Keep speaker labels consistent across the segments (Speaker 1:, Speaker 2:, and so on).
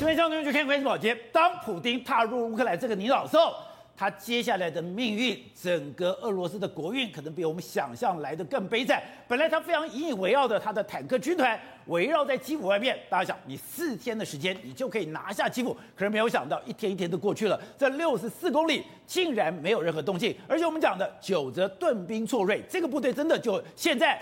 Speaker 1: 今天相对就看关系保洁。当普丁踏入乌克兰这个泥沼的时候，他接下来的命运，整个俄罗斯的国运可能比我们想象来的更悲惨。本来他非常引以为傲的他的坦克军团围绕在基辅外面，大家想，你四天的时间你就可以拿下基辅，可是没有想到一天一天的过去了，这六十四公里竟然没有任何动静，而且我们讲的久则顿兵错锐，这个部队真的就现在。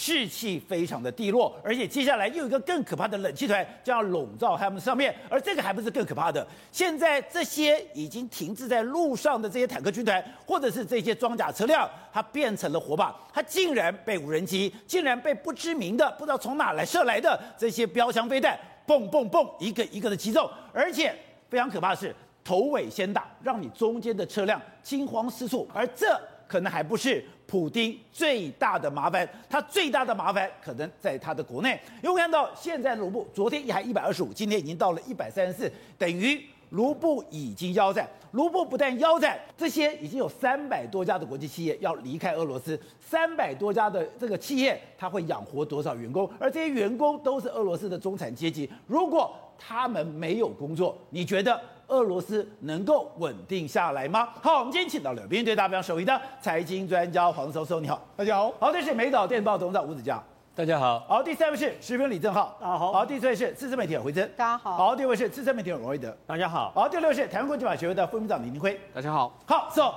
Speaker 1: 士气非常的低落，而且接下来又有一个更可怕的冷气团将要笼罩他们上面，而这个还不是更可怕的。现在这些已经停滞在路上的这些坦克军团，或者是这些装甲车辆，它变成了火把，它竟然被无人机，竟然被不知名的、不知道从哪来射来的这些标枪飞弹，蹦蹦蹦，一个一个的击中，而且非常可怕的是头尾先打，让你中间的车辆惊慌失措，而这可能还不是。普丁最大的麻烦，他最大的麻烦可能在他的国内。因为我看到现在卢布昨天也还一百二十五，今天已经到了一百三十四，等于卢布已经腰斩。卢布不但腰斩，这些已经有三百多家的国际企业要离开俄罗斯，三百多家的这个企业，他会养活多少员工？而这些员工都是俄罗斯的中产阶级，如果他们没有工作，你觉得？俄罗斯能够稳定下来吗？好，我们今天请到了编队大标首席的财经专家黄 saussure，你好，
Speaker 2: 大家好。
Speaker 1: 好，这是美岛电报董事长吴子嘉，
Speaker 3: 大家好。
Speaker 1: 好，第三位是时评李正浩，
Speaker 2: 大家好。
Speaker 1: 好，第四位是资深媒体人回真，
Speaker 4: 大家好。
Speaker 1: 好，第五位是资深媒体人王瑞德，
Speaker 3: 大家好。
Speaker 1: 好，第六位是台湾国际法学会的副秘书长李明辉，
Speaker 3: 大家好。
Speaker 1: 好，so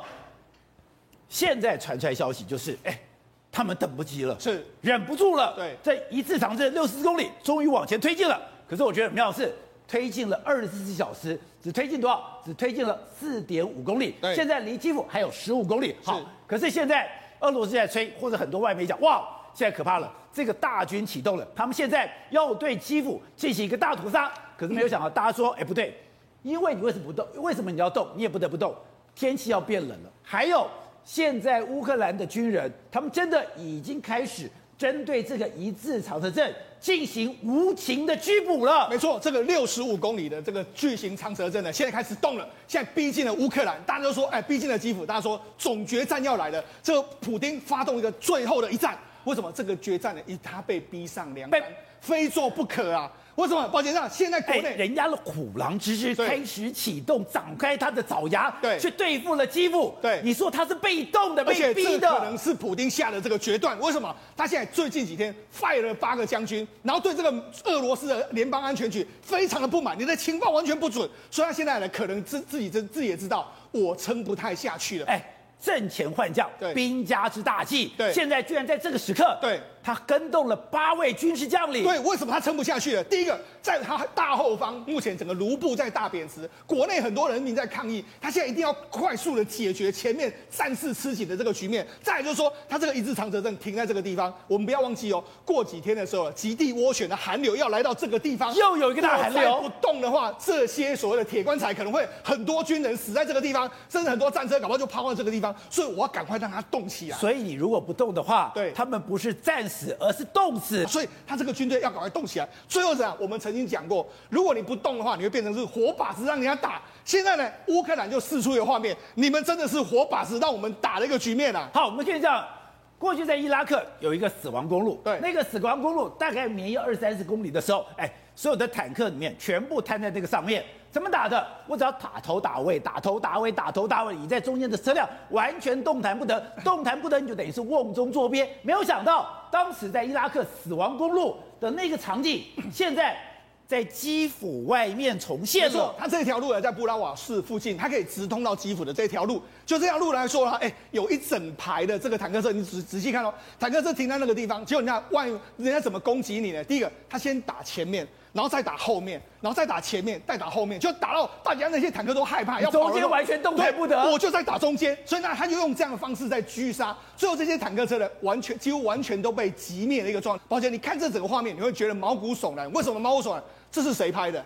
Speaker 1: 现在传出来消息就是，哎，他们等不及了，
Speaker 2: 是
Speaker 1: 忍不住了，
Speaker 2: 对，
Speaker 1: 这一次长征六十四公里，终于往前推进了。可是我觉得很妙的是。推进了二十四小时，只推进多少？只推进了四点五公里。
Speaker 2: 对，
Speaker 1: 现在离基辅还有十五公里。好，可是现在俄罗斯在吹，或者很多外媒讲，哇，现在可怕了，这个大军启动了，他们现在要对基辅进行一个大屠杀。可是没有想到，大家说，哎，不对，因为你为什么不动？为什么你要动？你也不得不动，天气要变冷了。还有，现在乌克兰的军人，他们真的已经开始。针对这个一字长蛇阵进行无情的拘捕了。
Speaker 2: 没错，这个六十五公里的这个巨型长蛇阵呢，现在开始动了，现在逼近了乌克兰。大家都说，哎，逼近了基辅。大家说总决战要来了。这个普丁发动一个最后的一战。为什么这个决战呢？因为他被逼上梁山，非做不可啊。为什么？抱歉，上现在国内、欸、
Speaker 1: 人家的虎狼之师开始启动，展开他的爪牙，
Speaker 2: 对，
Speaker 1: 去对付了基辅。
Speaker 2: 对，
Speaker 1: 你说他是被动的，被逼的，
Speaker 2: 可能是普丁下的这个决断。为什么？他现在最近几天 fire 了八个将军，然后对这个俄罗斯的联邦安全局非常的不满，你的情报完全不准，所以他现在呢，可能自自己自自己也知道，我撑不太下去了。哎。阵前换将，对，兵家之大忌。对，现在居然在这个时刻，对，
Speaker 1: 他跟动了八位军事将领。
Speaker 2: 对，为什么他撑不下去了？第一个，在他大后方，目前整个卢布在大贬值，国内很多人民在抗议，他现在一定要快速的解决前面战事吃紧的这个局面。再来就是说，他这个一字长蛇阵停在这个地方，我们不要忘记哦，过几天的时候，极地涡旋的寒流要来到这个地方，
Speaker 1: 又有一个大寒流。
Speaker 2: 不动的话，这些所谓的铁棺材可能会很多军人死在这个地方，甚至很多战车搞不好就抛到这个地方。所以我要赶快让他动起来。
Speaker 1: 所以你如果不动的话，
Speaker 2: 对，
Speaker 1: 他们不是战死，而是冻死。
Speaker 2: 所以他这个军队要赶快动起来。最后是啊，我们曾经讲过，如果你不动的话，你会变成是活靶子让人家打。现在呢，乌克兰就试出一个画面，你们真的是活靶子让我们打了一个局面啊。
Speaker 1: 好，我们现在这样，过去在伊拉克有一个死亡公路，
Speaker 2: 对，
Speaker 1: 那个死亡公路大概绵延二三十公里的时候，哎，所有的坦克里面全部瘫在这个上面。怎么打的？我只要打头打尾，打头打尾，打头打尾，你在中间的车辆完全动弹不得，动弹不得，你就等于是瓮中捉鳖。没有想到，当时在伊拉克死亡公路的那个场景，现在在基辅外面重现了。
Speaker 2: 它这条路呢，在布拉瓦市附近，它可以直通到基辅的这条路。就这条路来说呢，哎，有一整排的这个坦克车，你仔仔细看哦，坦克车停在那个地方，结果你看，万人家怎么攻击你呢？第一个，他先打前面。然后再打后面，然后再打前面，再打后面，就打到大家那些坦克都害怕，要
Speaker 1: 中间完全动弹不得。
Speaker 2: 我就在打中间，所以呢，他就用这样的方式在狙杀。最后这些坦克车呢，完全几乎完全都被击灭的一个状态。抱歉，你看这整个画面，你会觉得毛骨悚然。为什么毛骨悚然？这是谁拍的？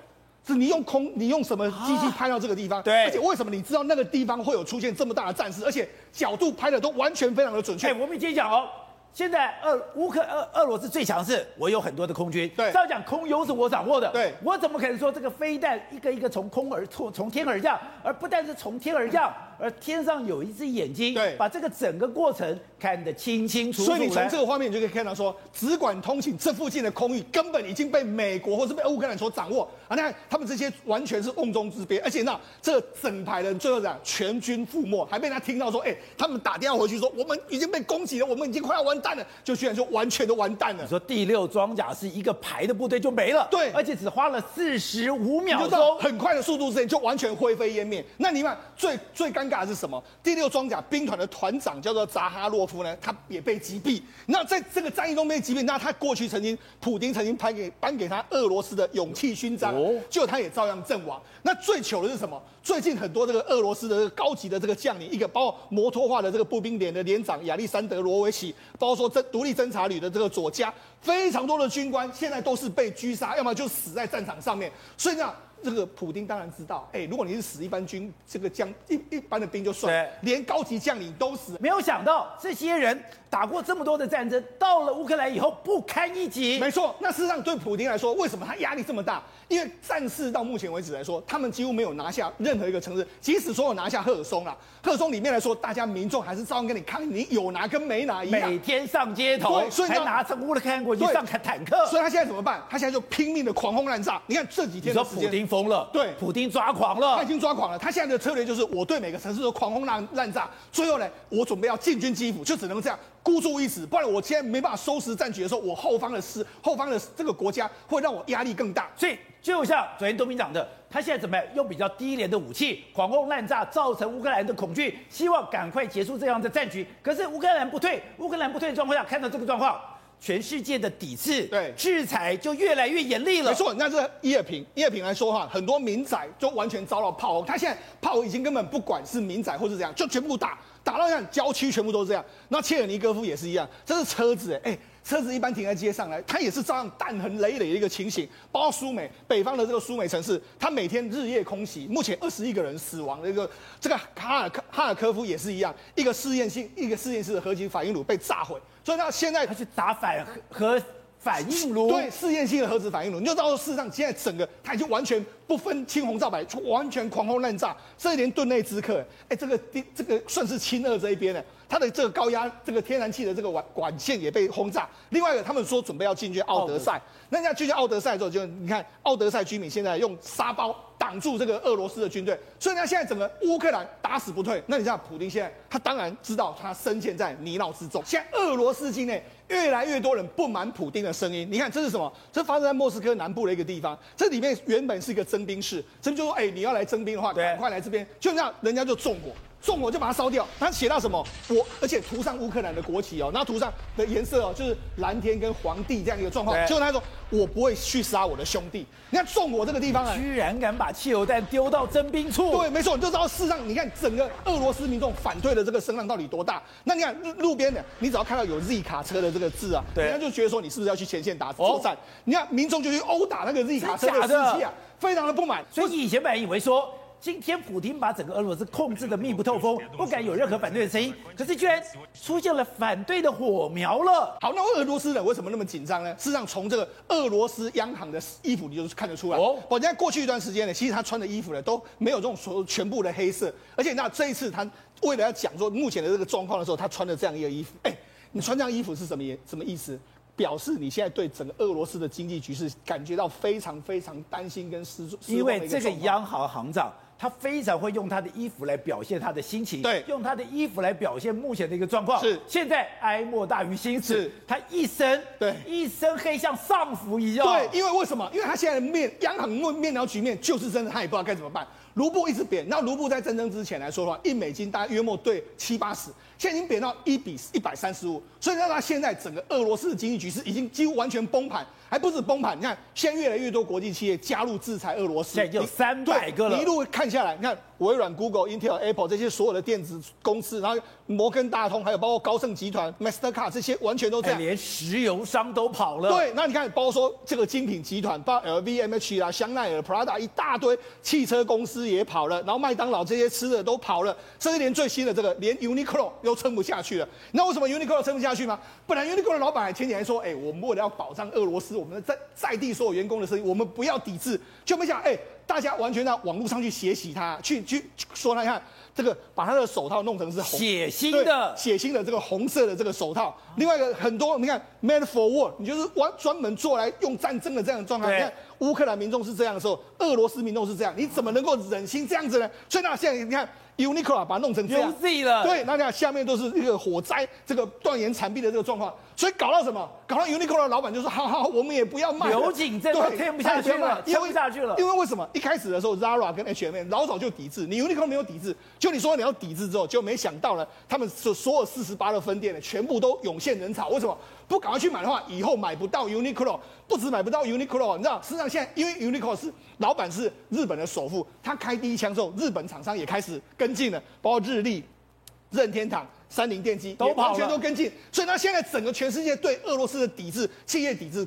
Speaker 2: 是你用空，你用什么机器拍到这个地方？
Speaker 1: 对。
Speaker 2: 而且为什么你知道那个地方会有出现这么大的战事？而且角度拍的都完全非常的准确。
Speaker 1: 哎，我们接讲哦。现在俄乌克俄俄罗斯最强势，我有很多的空军。
Speaker 2: 对，
Speaker 1: 照讲空优是我掌握的。
Speaker 2: 对，
Speaker 1: 我怎么可能说这个飞弹一个一个从空而从从天而降，而不但是从天而降，而天上有一只眼睛，
Speaker 2: 对，
Speaker 1: 把这个整个过程看得清清楚楚。
Speaker 2: 所以你从这个画面你就可以看到说，只管通行这附近的空域根本已经被美国或是被乌克兰所掌握啊！你看他们这些完全是瓮中之鳖，而且那这整排人最后讲全军覆没，还被他听到说，哎，他们打电话回去说我们已经被攻击了，我们已经快要完蛋了，就居然就。完全都完蛋了。
Speaker 1: 你说第六装甲是一个排的部队就没了，
Speaker 2: 对，
Speaker 1: 而且只花了四十五秒钟，
Speaker 2: 很快的速度之间就完全灰飞烟灭。那你看最最尴尬的是什么？第六装甲兵团的团长叫做扎哈洛夫呢，他也被击毙。那在这个战役中被击毙，那他过去曾经普丁曾经颁给颁给他俄罗斯的勇气勋章，哦，结果他也照样阵亡。那最糗的是什么？最近很多这个俄罗斯的高级的这个将领，一个包括摩托化的这个步兵连的连长亚历山德罗维奇，包括说这独立侦察旅的这个佐加，非常多的军官现在都是被狙杀，要么就死在战场上面。所以呢，这个普丁当然知道，哎，如果你是死一般军这个将一一般的兵就算了，连高级将领都死，
Speaker 1: 没有想到这些人打过这么多的战争，到了乌克兰以后不堪一击。
Speaker 2: 没错，那事实上对普丁来说，为什么他压力这么大？因为战事到目前为止来说，他们几乎没有拿下任何一个城市。即使说有拿下赫尔松了，赫尔松里面来说，大家民众还是照样跟你抗议，你有拿跟没拿一样。
Speaker 1: 每天上街头，
Speaker 2: 对，所以
Speaker 1: 还拿着乌克兰国旗上坦克。
Speaker 2: 所以他现在怎么办？他现在就拼命的狂轰滥炸。你看这几天的
Speaker 1: 时间，疯了，
Speaker 2: 对，
Speaker 1: 普丁抓狂了，
Speaker 2: 他已经抓狂了。他现在的策略就是，我对每个城市都狂轰滥滥炸。最后呢，我准备要进军基辅，就只能这样孤注一掷，不然我现在没办法收拾战局的时候，我后方的师，后方的这个国家会让我压力更大。
Speaker 1: 所以。就像昨天东明讲的，他现在怎么样？用比较低廉的武器，狂轰滥炸，造成乌克兰的恐惧，希望赶快结束这样的战局。可是乌克兰不退，乌克兰不退的状况下，看到这个状况，全世界的抵制、
Speaker 2: 对
Speaker 1: 制裁就越来越严厉了。
Speaker 2: 没错，那这伊尔平，伊尔平来说哈，很多民宅就完全遭到炮轰，他现在炮已经根本不管是民宅或是怎样，就全部打，打到像郊区全部都是这样。那切尔尼戈夫也是一样，这是车子哎。车子一般停在街上来，它也是照样弹痕累累的一个情形。包括苏美北方的这个苏美城市，它每天日夜空袭，目前二十一个人死亡的一个这个哈尔科哈尔科夫也是一样，一个试验性一个试验室的核级反应炉被炸毁，所以它现在
Speaker 1: 它去打反核反应炉，
Speaker 2: 对试验性的核子反应炉，你就知道事实上现在整个它已经完全不分青红皂白，完全狂轰滥炸，甚至连顿内兹克，哎，这个这个算是亲俄这一边的。它的这个高压这个天然气的这个管管线也被轰炸。另外一个，他们说准备要进军奥德赛。那人家进军奥德赛之后，就你看奥德赛居民现在用沙包挡住这个俄罗斯的军队，所以呢，现在整个乌克兰打死不退。那你像普京现在，他当然知道他深陷在泥淖之中。现在俄罗斯境内越来越多人不满普丁的声音。你看这是什么？这发生在莫斯科南部的一个地方。这里面原本是一个征兵室，这就说，哎，你要来征兵的话，赶快来这边。就这样，人家就纵火。纵火就把它烧掉，他写到什么？我而且涂上乌克兰的国旗哦，然后涂上的颜色哦，就是蓝天跟黄地这样一个状况。就他说，我不会去杀我的兄弟。你看纵火这个地方啊，
Speaker 1: 居然敢把汽油弹丢到征兵处？
Speaker 2: 对，没错，你就知道事实上，你看整个俄罗斯民众反对的这个声浪到底多大。那你看路路边的，你只要看到有 Z 卡车的这个字啊，人家就觉得说你是不是要去前线打作战？你看民众就去殴打那个 Z 卡车的司机啊，非常的不满。
Speaker 1: 所以以前本来以为说。今天普京把整个俄罗斯控制的密不透风，不敢有任何反对的声音，可是居然出现了反对的火苗了。
Speaker 2: 好，那俄罗斯人为什么那么紧张呢？事实上，从这个俄罗斯央行的衣服你就看得出来。哦，我在过去一段时间呢，其实他穿的衣服呢都没有这种所有全部的黑色，而且那这一次他为了要讲说目前的这个状况的时候，他穿的这样一个衣服。哎，你穿这样衣服是什么意什么意思？表示你现在对整个俄罗斯的经济局势感觉到非常非常担心跟失失望。
Speaker 1: 因为这个央行行长。他非常会用他的衣服来表现他的心情，
Speaker 2: 对，
Speaker 1: 用他的衣服来表现目前的一个状况。
Speaker 2: 是，
Speaker 1: 现在哀莫大于心死。是，他一身
Speaker 2: 对
Speaker 1: 一身黑像丧服一样。
Speaker 2: 对，因为为什么？因为他现在的面央行面面临局面就是真的，他也不知道该怎么办。卢布一直贬，那卢布在战争之前来说的话，一美金大概约莫对七八十，现在已经贬到一比一百三十五，所以让他现在整个俄罗斯的经济局势已经几乎完全崩盘。还不止崩盘。你看，现在越来越多国际企业加入制裁俄罗斯，
Speaker 1: 现在有三百个了。
Speaker 2: 你一路看下来，你看微软、Google、Intel、Apple 这些所有的电子公司，然后摩根大通，还有包括高盛集团、Mastercard 这些，完全都这样。
Speaker 1: 连石油商都跑了。
Speaker 2: 对，那你看，包括说这个精品集团，包括 LVMH 啊、香奈儿、Prada 一大堆，汽车公司也跑了，然后麦当劳这些吃的都跑了，甚至连最新的这个，连 Uniqlo 都撑不下去了。那为什么 Uniqlo 撑不下去吗？本来 Uniqlo 的老板还前几天说，哎，我们为了要保障俄罗斯，我们在在地所有员工的声音，我们不要抵制，就没想，哎，大家完全在网络上去血洗他，去去说他看这个，把他的手套弄成是红
Speaker 1: 血腥的
Speaker 2: 血腥的这个红色的这个手套。另外一个很多，你看 made for war，你就是专专门做来用战争的这样的状态。你看乌克兰民众是这样的时候，俄罗斯民众是这样，你怎么能够忍心这样子呢？所以那现在你看。Uniqlo 把它弄成这
Speaker 1: 样了。
Speaker 2: 对，那你看下面都是一个火灾，这个断垣残壁的这个状况，所以搞到什么？搞到 Uniqlo 的老板就说：好好，我们也不要卖了。
Speaker 1: 刘景这块撑不下去了，听不下去了。
Speaker 2: 因为为什么？一开始的时候，Zara 跟 H&M 老早就抵制，你 Uniqlo 没有抵制，就你说你要抵制之后，就没想到呢，他们所所有四十八的分店呢，全部都涌现人潮。为什么？不赶快去买的话，以后买不到 Uniqlo，不止买不到 Uniqlo，你知道，实际上现在因为 Uniqlo 是老板是日本的首富，他开第一枪之后，日本厂商也开始跟进了，包括日立、任天堂、三菱电机都完全都跟进，所以呢，现在整个全世界对俄罗斯的抵制、企业抵制，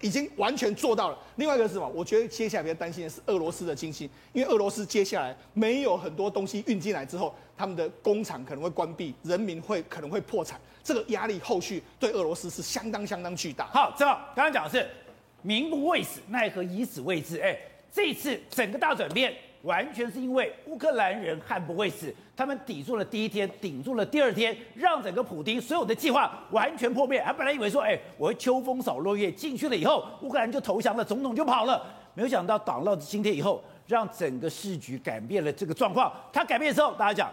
Speaker 2: 已经完全做到了。另外一个是什么？我觉得接下来比较担心的是俄罗斯的经济，因为俄罗斯接下来没有很多东西运进来之后，他们的工厂可能会关闭，人民会可能会破产。这个压力后续对俄罗斯是相当相当巨大。
Speaker 1: 好，正好刚刚讲的是民不畏死，奈何以死畏之。哎，这次整个大转变完全是因为乌克兰人悍不畏死，他们抵住了第一天，顶住了第二天，让整个普丁所有的计划完全破灭。他本来以为说，哎，我会秋风扫落叶进去了以后，乌克兰就投降了，总统就跑了。没有想到挡到今天以后，让整个市局改变了这个状况。他改变的时候，大家讲，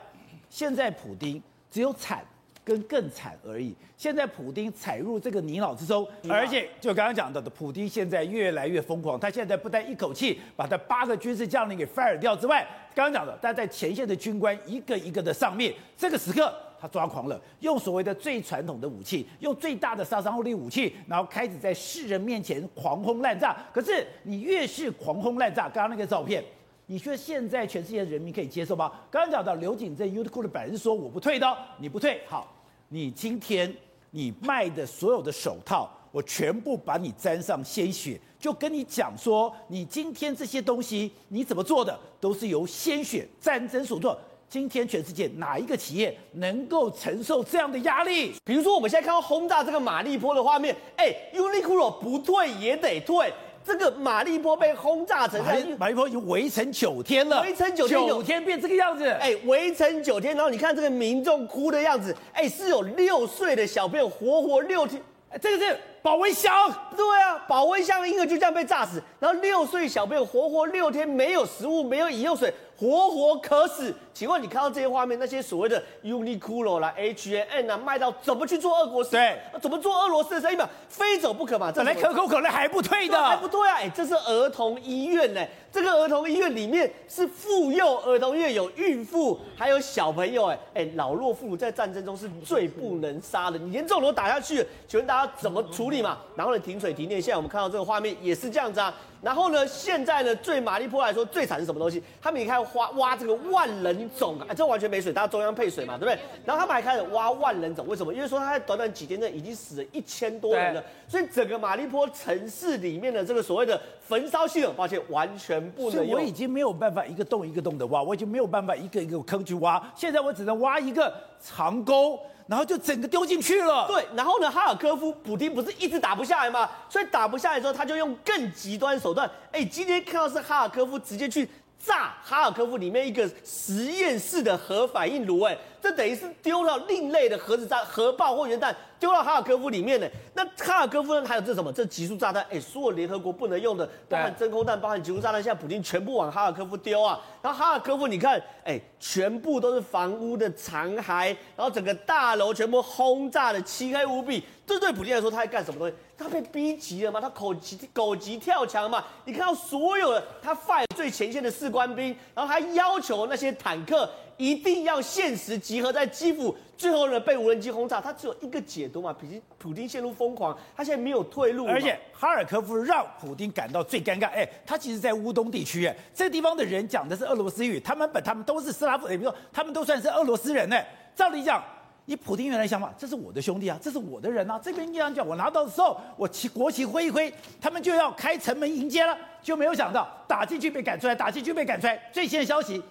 Speaker 1: 现在普丁只有惨。跟更惨而已。现在普丁踩入这个泥淖之中，而且就刚刚讲到的，普丁现在越来越疯狂。他现在不但一口气把他八个军事将领给 fire 掉之外，刚刚讲的，他在前线的军官一个一个的上面，这个时刻他抓狂了，用所谓的最传统的武器，用最大的杀伤力武器，然后开始在世人面前狂轰滥炸。可是你越是狂轰滥炸，刚刚那个照片。你觉得现在全世界人民可以接受吗？刚刚讲到刘景在 YouTube 的本人说我不退的，你不退，好，你今天你卖的所有的手套，我全部把你沾上鲜血，就跟你讲说，你今天这些东西你怎么做的，都是由鲜血战争所做。今天全世界哪一个企业能够承受这样的压力？
Speaker 3: 比如说我们现在看到轰炸这个马利波的画面，哎，Uniqlo 不退也得退。这个马利波被轰炸成这样，
Speaker 1: 马利波已经围城九天了，
Speaker 3: 围城九天，
Speaker 1: 九天变这个样子。
Speaker 3: 哎，围城九天，然后你看这个民众哭的样子，哎，是有六岁的小朋友活活六天，
Speaker 1: 哎，这个是保温箱，
Speaker 3: 对啊，保温箱的婴儿就这样被炸死，然后六岁小朋友活活六天没有食物，没有饮用水，活活渴死。请问你看到这些画面，那些所谓的 Uniqlo 啦、H&M 啊，卖到怎么去做俄国事？
Speaker 1: 对，
Speaker 3: 怎么做俄罗斯的生意嘛？非走不可嘛！
Speaker 1: 本来可口可乐还不退的，
Speaker 3: 还不退啊！哎，这是儿童医院呢，这个儿童医院里面是妇幼儿童医院，有孕妇，还有小朋友。哎哎，老弱妇孺在战争中是最不能杀的，你连这种都打下去，请问大家怎么处理嘛？然后呢，停水停电，现在我们看到这个画面也是这样子啊。然后呢，现在呢，对马利坡来说最惨是什么东西？他们也开始挖挖这个万人塚啊，这完全没水，大家中央配水嘛，对不对？然后他们还开始挖万人冢，为什么？因为说他在短短几天内已经死了一千多人了，所以整个马利坡城市里面的这个所谓的焚烧系统，抱歉，完全不能用。
Speaker 1: 我已经没有办法一个洞一个洞的挖，我已经没有办法一个一个坑去挖，现在我只能挖一个长沟。然后就整个丢进去了。
Speaker 3: 对，然后呢，哈尔科夫普丁不是一直打不下来吗？所以打不下来之后，他就用更极端手段。哎，今天看到是哈尔科夫直接去炸哈尔科夫里面一个实验室的核反应炉。哎，这等于是丢到另类的核子炸、核爆或原弹。丢到哈尔科夫里面呢？那哈尔科夫呢？还有这什么？这极速炸弹？哎，所有联合国不能用的，包含真空弹，包含极速炸弹，现在普京全部往哈尔科夫丢啊！然后哈尔科夫，你看，哎，全部都是房屋的残骸，然后整个大楼全部轰炸的漆黑无比。这对普京来说，他在干什么东西？他被逼急了嘛？他口急狗急跳墙嘛？你看到所有的他 fire 最前线的士官兵，然后还要求那些坦克。一定要限时集合在基辅，最后呢被无人机轰炸，他只有一个解读嘛，普京普京陷入疯狂，他现在没有退路，
Speaker 1: 而且哈尔科夫让普京感到最尴尬，哎，他其实，在乌东地区，哎，这地方的人讲的是俄罗斯语，他们本他们都是斯拉夫，也比如说他们都算是俄罗斯人呢，照理讲。以普京原来想法，这是我的兄弟啊，这是我的人啊。这边这样讲，我拿到的时候，我旗国旗挥一挥，他们就要开城门迎接了，就没有想到打进去被赶出来，打进去被赶出来。最新的消息，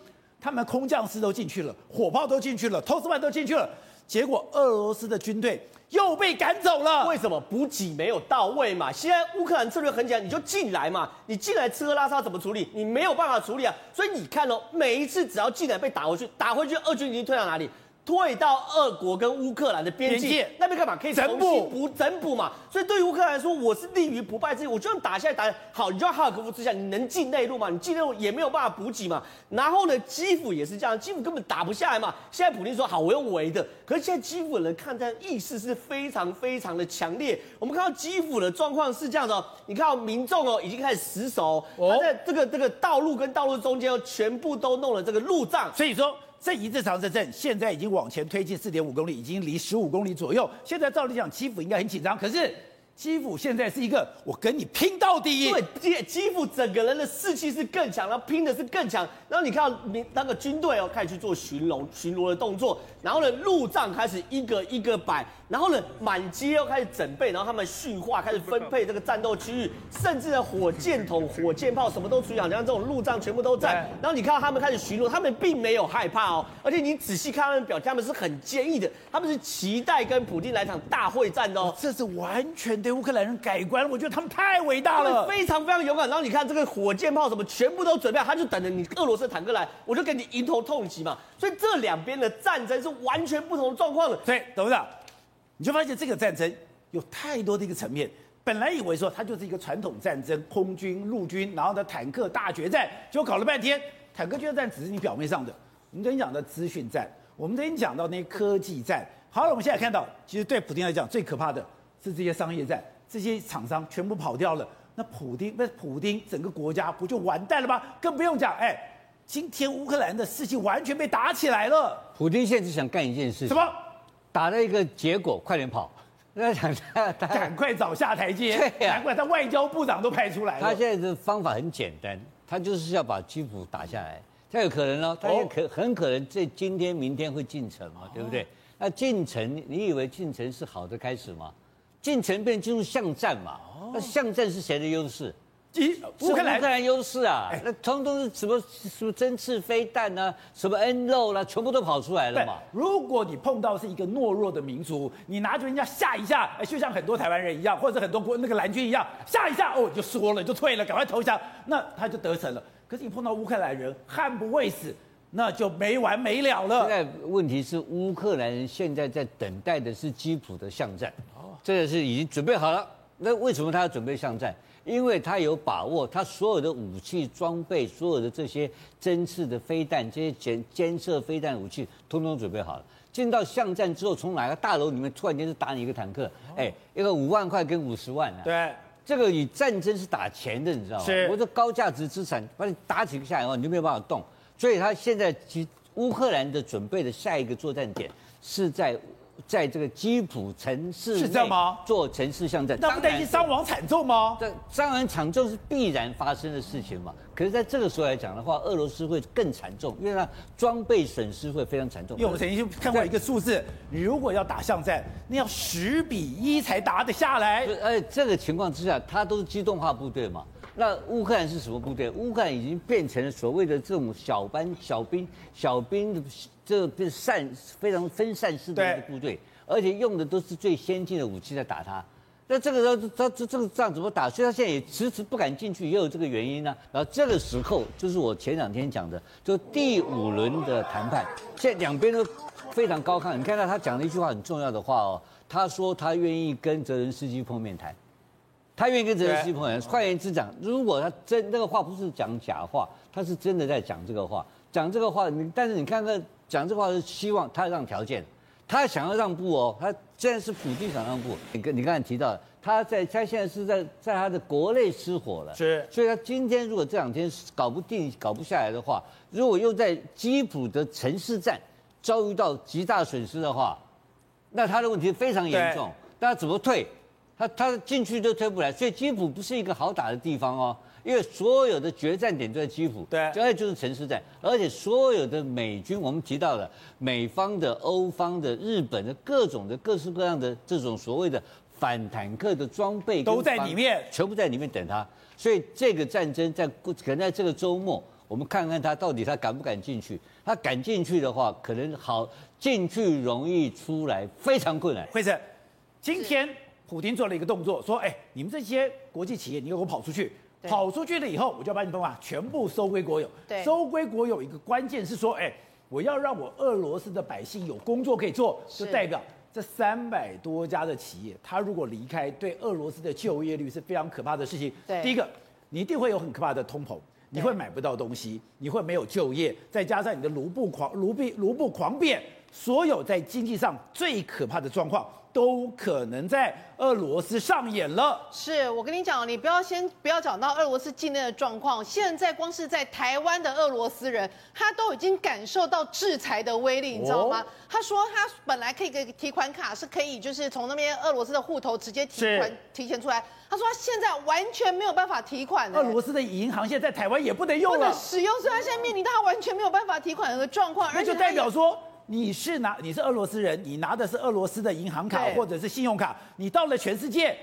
Speaker 1: 他们空降师都进去了，火炮都进去了，投石板都进去了，结果俄罗斯的军队又被赶走了。
Speaker 3: 为什么？补给没有到位嘛。现在乌克兰策略很简单，你就进来嘛，你进来吃喝拉撒怎么处理？你没有办法处理啊。所以你看哦，每一次只要进来被打回去，打回去，俄军已经退到哪里？退到俄国跟乌克兰的边界那边干嘛？可以重新补整补嘛。所以对于乌克兰来说，我是立于不败之地。我就算打下来打好，你就要哈尔科夫之下，你能进内陆吗？你进内陆也没有办法补给嘛。然后呢，基辅也是这样，基辅根本打不下来嘛。现在普京说好，我用围的，可是现在基辅的人抗战意识是非常非常的强烈。我们看到基辅的状况是这样的，你看到民众哦已经开始死守，他在这个这个道路跟道路中间哦全部都弄了这个路障，
Speaker 1: 所以说。这一次长蛇阵现在已经往前推进四点五公里，已经离十五公里左右。现在照理讲，基辅应该很紧张，可是。基辅现在是一个我跟你拼到底，
Speaker 3: 对，基基辅整个人的士气是更强，然后拼的是更强。然后你看到民那个军队哦开始去做巡逻巡逻的动作，然后呢路障开始一个一个摆，然后呢满街又开始整备，然后他们训话开始分配这个战斗区域，甚至呢火箭筒、火箭炮什么都处理好，像这种路障全部都在。然后你看到他们开始巡逻，他们并没有害怕哦，而且你仔细看他们表情，他们是很坚毅的，他们是期待跟普京来场大会战的哦。
Speaker 1: 这是完全的。乌克兰人改观，我觉得他们太伟大了，
Speaker 3: 非常非常勇敢。然后你看这个火箭炮什么，全部都准备好，他就等着你俄罗斯坦克来，我就给你迎头痛击嘛。所以这两边的战争是完全不同的状况的。
Speaker 1: 对，董事长，你就发现这个战争有太多的一个层面。本来以为说它就是一个传统战争，空军、陆军，然后呢坦克大决战，结果搞了半天，坦克决战只是你表面上的。我们跟你讲的资讯战，我们跟你讲到那些科技战。好了，我们现在看到，其实对普京来讲最可怕的。是这些商业战，这些厂商全部跑掉了，那普丁那普丁整个国家不就完蛋了吗？更不用讲，哎，今天乌克兰的事情完全被打起来了。
Speaker 4: 普丁现在只想干一件事，
Speaker 1: 什么？
Speaker 4: 打了一个结果，快点跑，那想他
Speaker 1: 赶快找下台阶。对呀、啊，难怪他外交部长都派出来了。
Speaker 4: 他现在的方法很简单，他就是要把基辅打下来。他有可能哦，他也可很可能这今天明天会进城嘛，对不对？那进城，你以为进城是好的开始吗？进城变进入巷战嘛？那巷战是谁的优势？乌克兰优势啊！那通通是什么什么针刺飞弹啊，什么 N 肉啦，全部都跑出来了嘛。
Speaker 1: 如果你碰到是一个懦弱的民族，你拿着人家吓一下，哎，就像很多台湾人一样，或者很多国那个蓝军一样，吓一下哦，就缩了，就退了，赶快投降，那他就得逞了。可是你碰到乌克兰人，悍不畏死，那就没完没了了。
Speaker 4: 现在问题是乌克兰人现在在等待的是基辅的巷战。这个是已经准备好了。那为什么他要准备巷战？因为他有把握，他所有的武器装备、所有的这些针刺的飞弹、这些监监测飞弹武器，通通准备好了。进到巷战之后，从哪个大楼里面突然间就打你一个坦克？哎，一个五万块跟五十万啊！
Speaker 1: 对，
Speaker 4: 这个以战争是打钱的，你知道吗？
Speaker 1: 是。
Speaker 4: 我这高价值资产把你打几个下来以后，你就没有办法动。所以他现在其乌克兰的准备的下一个作战点是在。在这个基辅城市
Speaker 1: 是这样吗？
Speaker 4: 做城市巷战，
Speaker 1: 那不担心伤亡惨重吗？
Speaker 4: 这伤亡惨重是必然发生的事情嘛。可是，在这个时候来讲的话，俄罗斯会更惨重，因为它装备损失会非常惨重。
Speaker 1: 因为我们曾经看过一个数字，你如果要打巷战，那要十比一才打得下来。
Speaker 4: 而且这个情况之下，它都是机动化部队嘛。那乌克兰是什么部队？乌克兰已经变成了所谓的这种小班、小兵、小兵的。这个散非常分散式的一个部队，而且用的都是最先进的武器在打他。那这个时候，他这这个仗怎么打？所以他现在也迟迟不敢进去，也有这个原因呢、啊。然后这个时候，就是我前两天讲的，就第五轮的谈判，现在两边都非常高亢。你看到他讲了一句话很重要的话哦，他说他愿意跟泽连斯基碰面谈，他愿意跟泽连斯基碰面。换言之讲，如果他真那个话不是讲假话，他是真的在讲这个话，讲这个话，你但是你看看。讲这话是希望他让条件，他想要让步哦，他虽然是普京想让步。你跟你刚才提到他在他现在是在在他的国内失火了，
Speaker 1: 是，
Speaker 4: 所以他今天如果这两天搞不定、搞不下来的话，如果又在基辅的城市战遭遇到极大损失的话，那他的问题非常严重。那怎么退？他他进去都退不来，所以基辅不是一个好打的地方哦，因为所有的决战点都在基辅，
Speaker 1: 对，
Speaker 4: 将来就是城市战，而且所有的美军，我们提到了美方的、欧方的、日本的各种的各式各样的这种所谓的反坦克的装备
Speaker 1: 都在里面，
Speaker 4: 全部在里面等他，所以这个战争在可能在这个周末，我们看看他到底他敢不敢进去，他敢进去的话，可能好进去容易，出来非常困难。
Speaker 1: 惠珊，今天。普京做了一个动作，说：“哎，你们这些国际企业，你给我跑出去，跑出去了以后，我就要把你们啊全部收归国有。收归国有一个关键是说，哎，我要让我俄罗斯的百姓有工作可以做，就代表这三百多家的企业，他如果离开，对俄罗斯的就业率是非常可怕的事情。
Speaker 5: 对，
Speaker 1: 第一个，你一定会有很可怕的通膨，你会买不到东西，你会没有就业，再加上你的卢布狂卢币卢布狂变，所有在经济上最可怕的状况。”都可能在俄罗斯上演了。
Speaker 5: 是我跟你讲，你不要先不要讲到俄罗斯境内的状况，现在光是在台湾的俄罗斯人，他都已经感受到制裁的威力，你知道吗？哦、他说他本来可以给提款卡是可以，就是从那边俄罗斯的户头直接提款提钱出来。他说他现在完全没有办法提款。
Speaker 1: 俄罗斯的银行现在在台湾也不能用了，
Speaker 5: 不能使用，所以他现在面临到他完全没有办法提款的状况，
Speaker 1: 那就代表说。你是拿你是俄罗斯人，你拿的是俄罗斯的银行卡或者是信用卡，你到了全世界。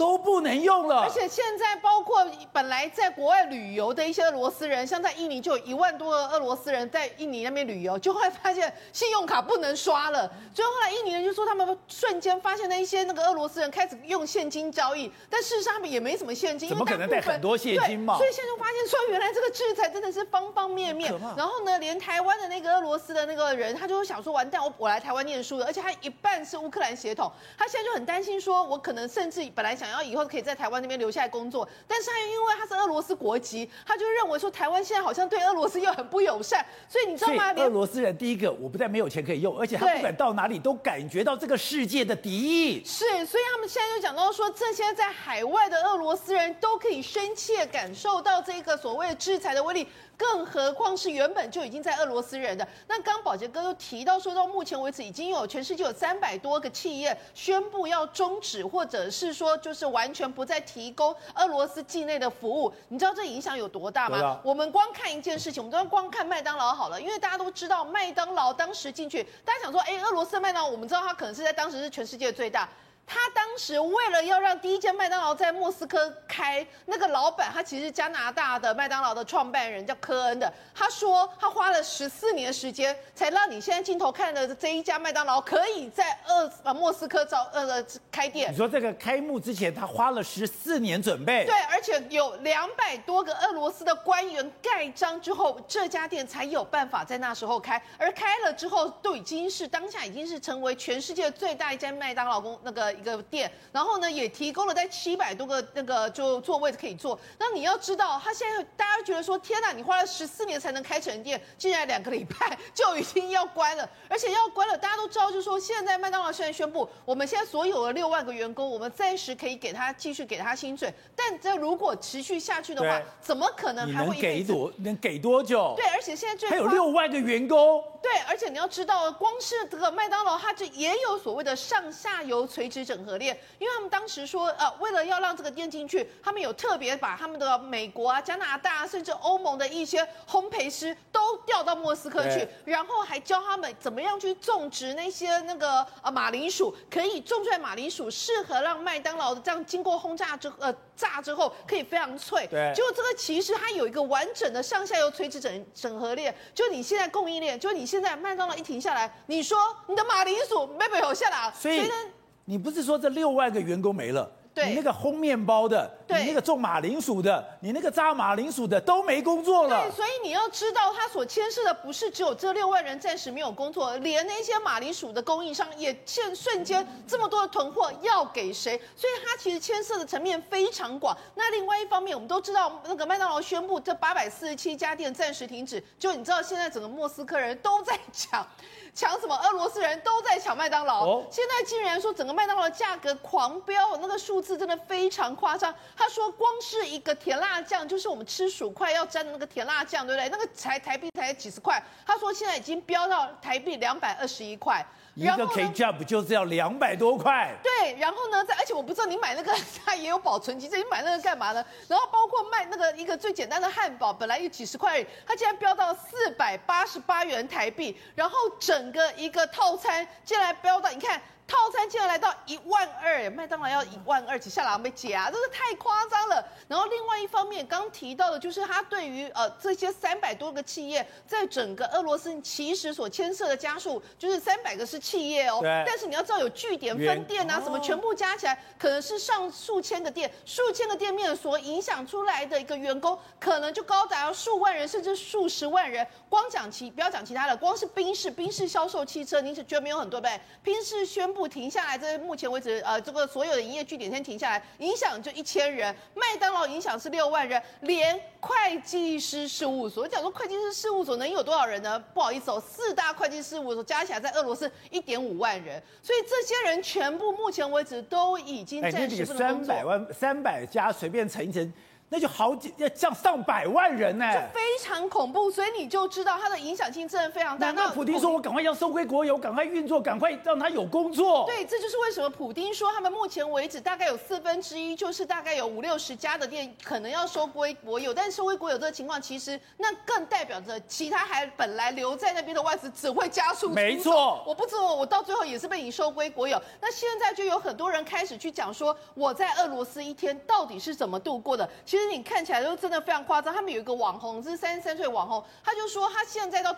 Speaker 1: 都不能用了，
Speaker 5: 而且现在包括本来在国外旅游的一些俄罗斯人，像在印尼就有一万多个俄罗斯人在印尼那边旅游，就会发现信用卡不能刷了。所以后来印尼人就说，他们瞬间发现那一些那个俄罗斯人开始用现金交易，但事实上他们也没什么现金，
Speaker 1: 怎么可能带很多现金嘛？
Speaker 5: 所以现在就发现说，原来这个制裁真的是方方面面。然后呢，连台湾的那个俄罗斯的那个人，他就会想说，完蛋，我我来台湾念书的，而且他一半是乌克兰血统，他现在就很担心，说我可能甚至本来想。然后以后可以在台湾那边留下来工作，但是他因为他是俄罗斯国籍，他就认为说台湾现在好像对俄罗斯又很不友善，所以你知道吗？
Speaker 1: 俄罗斯人第一个，我不但没有钱可以用，而且他不管到哪里都感觉到这个世界的敌意。
Speaker 5: 是，所以他们现在就讲到说，这些在海外的俄罗斯人都可以深切感受到这个所谓的制裁的威力。更何况是原本就已经在俄罗斯人的。那刚宝杰哥都提到说，到目前为止已经有全世界有三百多个企业宣布要终止，或者是说就是完全不再提供俄罗斯境内的服务。你知道这影响有多大吗？我们光看一件事情，我们都要光看麦当劳好了，因为大家都知道麦当劳当时进去，大家想说，哎，俄罗斯的麦当劳，我们知道它可能是在当时是全世界最大。他当时为了要让第一间麦当劳在莫斯科开，那个老板他其实加拿大的麦当劳的创办人，叫科恩的。他说他花了十四年时间，才让你现在镜头看的这一家麦当劳可以在俄呃莫斯科招呃开店。
Speaker 1: 你说这个开幕之前他花了十四年准备？
Speaker 5: 对，而且有两百多个俄罗斯的官员盖章之后，这家店才有办法在那时候开。而开了之后，都已经是当下已经是成为全世界最大一间麦当劳公那个。一个店，然后呢，也提供了在七百多个那个就座位可以坐。那你要知道，他现在大家觉得说，天哪，你花了十四年才能开成店，竟然两个礼拜就已经要关了，而且要关了。大家都知道，就是说现在麦当劳现在宣布，我们现在所有的六万个员工，我们暂时可以给他继续给他薪水，但这如果持续下去的话，怎么可能还会
Speaker 1: 给多能给多久？
Speaker 5: 对，而且现在最
Speaker 1: 还有六万个员工。
Speaker 5: 对，而且你要知道，光是这个麦当劳，它这也有所谓的上下游垂直整合链，因为他们当时说，呃，为了要让这个店进去，他们有特别把他们的美国啊、加拿大啊，甚至欧盟的一些烘焙师都调到莫斯科去，然后还教他们怎么样去种植那些那个呃马铃薯，可以种出来马铃薯适合让麦当劳的这样经过轰炸之呃炸之后可以非常脆。
Speaker 1: 对，
Speaker 5: 结果这个其实它有一个完整的上下游垂直整整合链，就你现在供应链，就你。现在麦当劳一停下来，你说你的马铃薯没有下来，
Speaker 1: 所以你不是说这六万个员工没了？
Speaker 5: 对，
Speaker 1: 你那个烘面包的，对，你那个种马铃薯的，你那个炸马铃薯的都没工作了。
Speaker 5: 对，所以你要知道，他所牵涉的不是只有这六万人暂时没有工作，连那些马铃薯的供应商也现瞬间这么多的囤货要给谁？所以它其实牵涉的层面非常广。那另外一方面，我们都知道，那个麦当劳宣布这八百四十七家店暂时停止，就你知道现在整个莫斯科人都在抢。抢什么？俄罗斯人都在抢麦当劳。现在竟然说整个麦当劳的价格狂飙，那个数数字真的非常夸张。他说，光是一个甜辣酱，就是我们吃薯块要沾的那个甜辣酱，对不对？那个才台币才几十块。他说现在已经飙到台币两百二十一块。
Speaker 1: 一个 ketchup 就是要两百多块。
Speaker 5: 对，然后呢，在而且我不知道你买那个它也有保存期，你买那个干嘛呢？然后包括卖那个一个最简单的汉堡，本来有几十块，它竟然飙到四百八十八元台币，然后整个一个套餐竟然飙到，你看。套餐竟然来到一万二，麦当劳要一万二起下来没解啊，真是太夸张了。然后另外一方面，刚提到的就是他对于呃这些三百多个企业，在整个俄罗斯其实所牵涉的家数就是三百个是企业哦，但是你要知道有据点、分店啊，什么全部加起来可能是上数千个店、数千个店面所影响出来的一个员工，可能就高达数万人甚至数十万人。光讲其不要讲其他的，光是宾士，宾士销售汽车，你是觉得没有很多呗？宾士宣布。不停下来，这目前为止，呃，这个所有的营业据点先停下来，影响就一千人。麦当劳影响是六万人，连会计师事务所，我讲说会计师事务所能有多少人呢？不好意思哦，四大会计事务所加起来在俄罗斯一点五万人，所以这些人全部目前为止都已经暂时不能工作。
Speaker 1: 三百万，三百家随便乘一乘。那就好几要降上百万人呢，
Speaker 5: 就非常恐怖，所以你就知道它的影响性真的非常大。
Speaker 1: 那普丁说：“我赶快要收归国有，赶快运作，赶快让他有工作。”
Speaker 5: 对，这就是为什么普丁说他们目前为止大概有四分之一，就是大概有五六十家的店可能要收归国有。但是收归国有这个情况，其实那更代表着其他还本来留在那边的外资只会加速。
Speaker 1: 没错，
Speaker 5: 我不知道，我到最后也是被你收归国有。那现在就有很多人开始去讲说，我在俄罗斯一天到底是怎么度过的？其实其实你看起来都。真的非常夸张，他们有一个网红，这是三十三岁网红，他就说他现在到。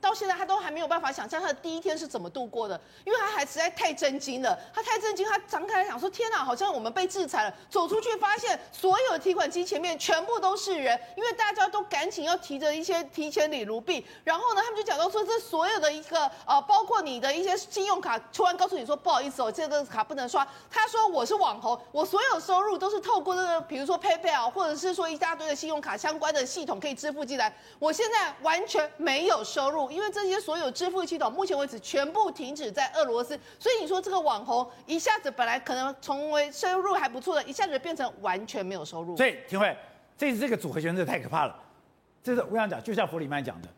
Speaker 5: 到现在他都还没有办法想象他的第一天是怎么度过的，因为他还实在太震惊了。他太震惊，他张开来想说：“天哪，好像我们被制裁了。”走出去发现所有的提款机前面全部都是人，因为大家都赶紧要提着一些提前里卢币。然后呢，他们就讲到说，这所有的一个呃，包括你的一些信用卡，突然告诉你说不好意思哦，这个卡不能刷。他说我是网红，我所有收入都是透过这个，比如说 PayPal 或或者是说一大堆的信用卡相关的系统可以支付进来。我现在完全没有收。入，因为这些所有支付系统目前为止全部停止在俄罗斯，所以你说这个网红一下子本来可能成为收入还不错的，一下子变成完全没有收入。
Speaker 1: 所以，廷慧，这次这个组合拳真的太可怕了。这是我想讲，就像弗里曼讲的，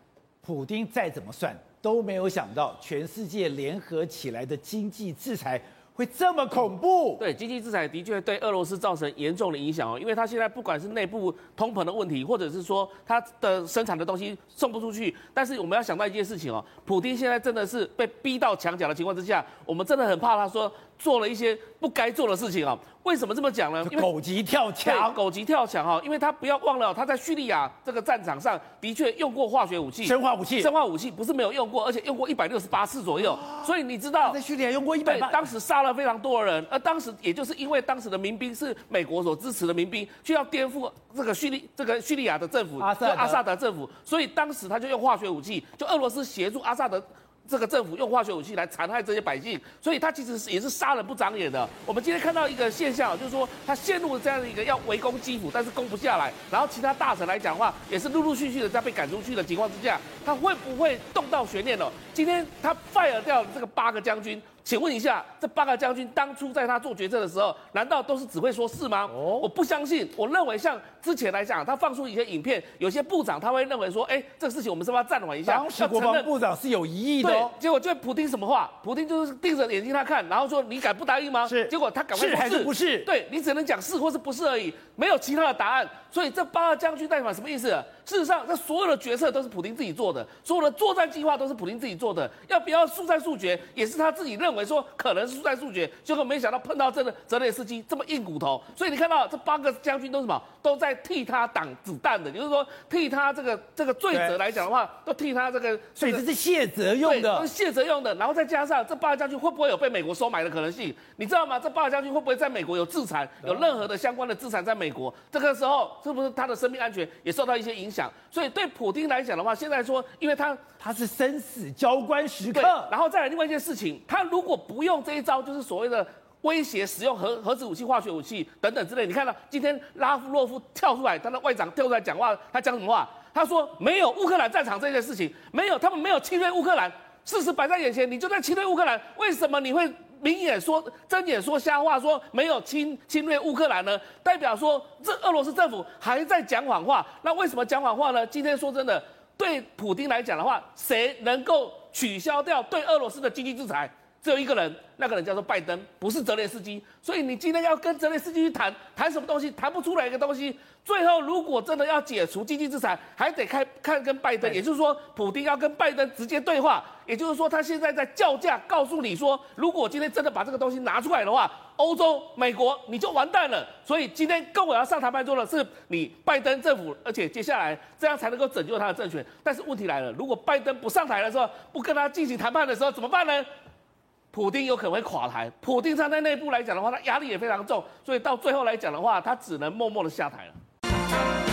Speaker 1: 普丁再怎么算都没有想到，全世界联合起来的经济制裁。会这么恐怖？
Speaker 6: 对，经济制裁的确对俄罗斯造成严重的影响哦，因为他现在不管是内部通膨的问题，或者是说他的生产的东西送不出去，但是我们要想到一件事情哦，普京现在真的是被逼到墙角的情况之下，我们真的很怕他说做了一些不该做的事情哦。为什么这么讲呢？因为
Speaker 1: 狗急跳墙，
Speaker 6: 狗急跳墙哈！因为他不要忘了，他在叙利亚这个战场上的确用过化学武器，
Speaker 1: 生化武器，
Speaker 6: 生化武器不是没有用过，而且用过一百六十八次左右。哦、所以你知道，
Speaker 1: 在叙利亚用过一百，
Speaker 6: 当时杀了非常多的人，而当时也就是因为当时的民兵是美国所支持的民兵，就要颠覆这个叙利这个叙利亚的政府，阿萨阿萨德政府，所以当时他就用化学武器，就俄罗斯协助阿萨德。这个政府用化学武器来残害这些百姓，所以他其实是也是杀人不长眼的。我们今天看到一个现象，就是说他陷入了这样的一个要围攻基辅，但是攻不下来，然后其他大臣来讲话，也是陆陆续续的在被赶出去的情况之下，他会不会动到悬念了？今天他 fire 掉这个八个将军。请问一下，这八个将军当初在他做决策的时候，难道都是只会说是吗？哦，我不相信。我认为像之前来讲，他放出一些影片，有些部长他会认为说，哎，这个事情我们是不是要暂缓一下？
Speaker 1: 当时国防部长是有疑义的哦。
Speaker 6: 对，结果就普丁什么话？普丁就是盯着眼睛他看，然后说你敢不答应吗？
Speaker 1: 是。
Speaker 6: 结果他赶快说是。
Speaker 1: 是还是不是？
Speaker 6: 对，你只能讲是或是不是而已，没有其他的答案。所以这八个将军代表什么意思？事实上，这所有的决策都是普丁自己做的，所有的作战计划都是普丁自己做的。要不要速战速决，也是他自己认为说可能是速战速决，结果没想到碰到这个泽连斯基这么硬骨头。所以你看到这八个将军都是什么？都在替他挡子弹的，就是说替他这个这个罪责来讲的话，都替他这个。
Speaker 1: 所以这是卸责用的，
Speaker 6: 都是卸责用的。然后再加上这八个将军会不会有被美国收买的可能性？你知道吗？这八个将军会不会在美国有资产，有任何的相关的资产在美国？这个时候是不是他的生命安全也受到一些影响？所以对。普京来讲的话，现在说，因为他
Speaker 1: 他是生死交关时刻，
Speaker 6: 然后再来另外一件事情，他如果不用这一招，就是所谓的威胁使用核核子武器、化学武器等等之类。你看到今天拉夫洛夫跳出来，他的外长跳出来讲话，他讲什么话？他说没有乌克兰战场这件事情，没有，他们没有侵略乌克兰，事实摆在眼前，你就在侵略乌克兰，为什么你会明眼说睁眼说瞎话，说没有侵侵略乌克兰呢？代表说这俄罗斯政府还在讲谎话。那为什么讲谎话呢？今天说真的，对普京来讲的话，谁能够取消掉对俄罗斯的经济制裁？只有一个人，那个人叫做拜登，不是泽连斯基。所以你今天要跟泽连斯基去谈谈什么东西，谈不出来一个东西。最后如果真的要解除经济制裁，还得看看跟拜登，也就是说，普京要跟拜登直接对话。也就是说，他现在在叫价，告诉你说，如果今天真的把这个东西拿出来的话，欧洲、美国你就完蛋了。所以今天跟我要上谈判桌的是你拜登政府，而且接下来这样才能够拯救他的政权。但是问题来了，如果拜登不上台的时候，不跟他进行谈判的时候，怎么办呢？普丁有可能会垮台，普丁他在内部来讲的话，他压力也非常重，所以到最后来讲的话，他只能默默的下台了。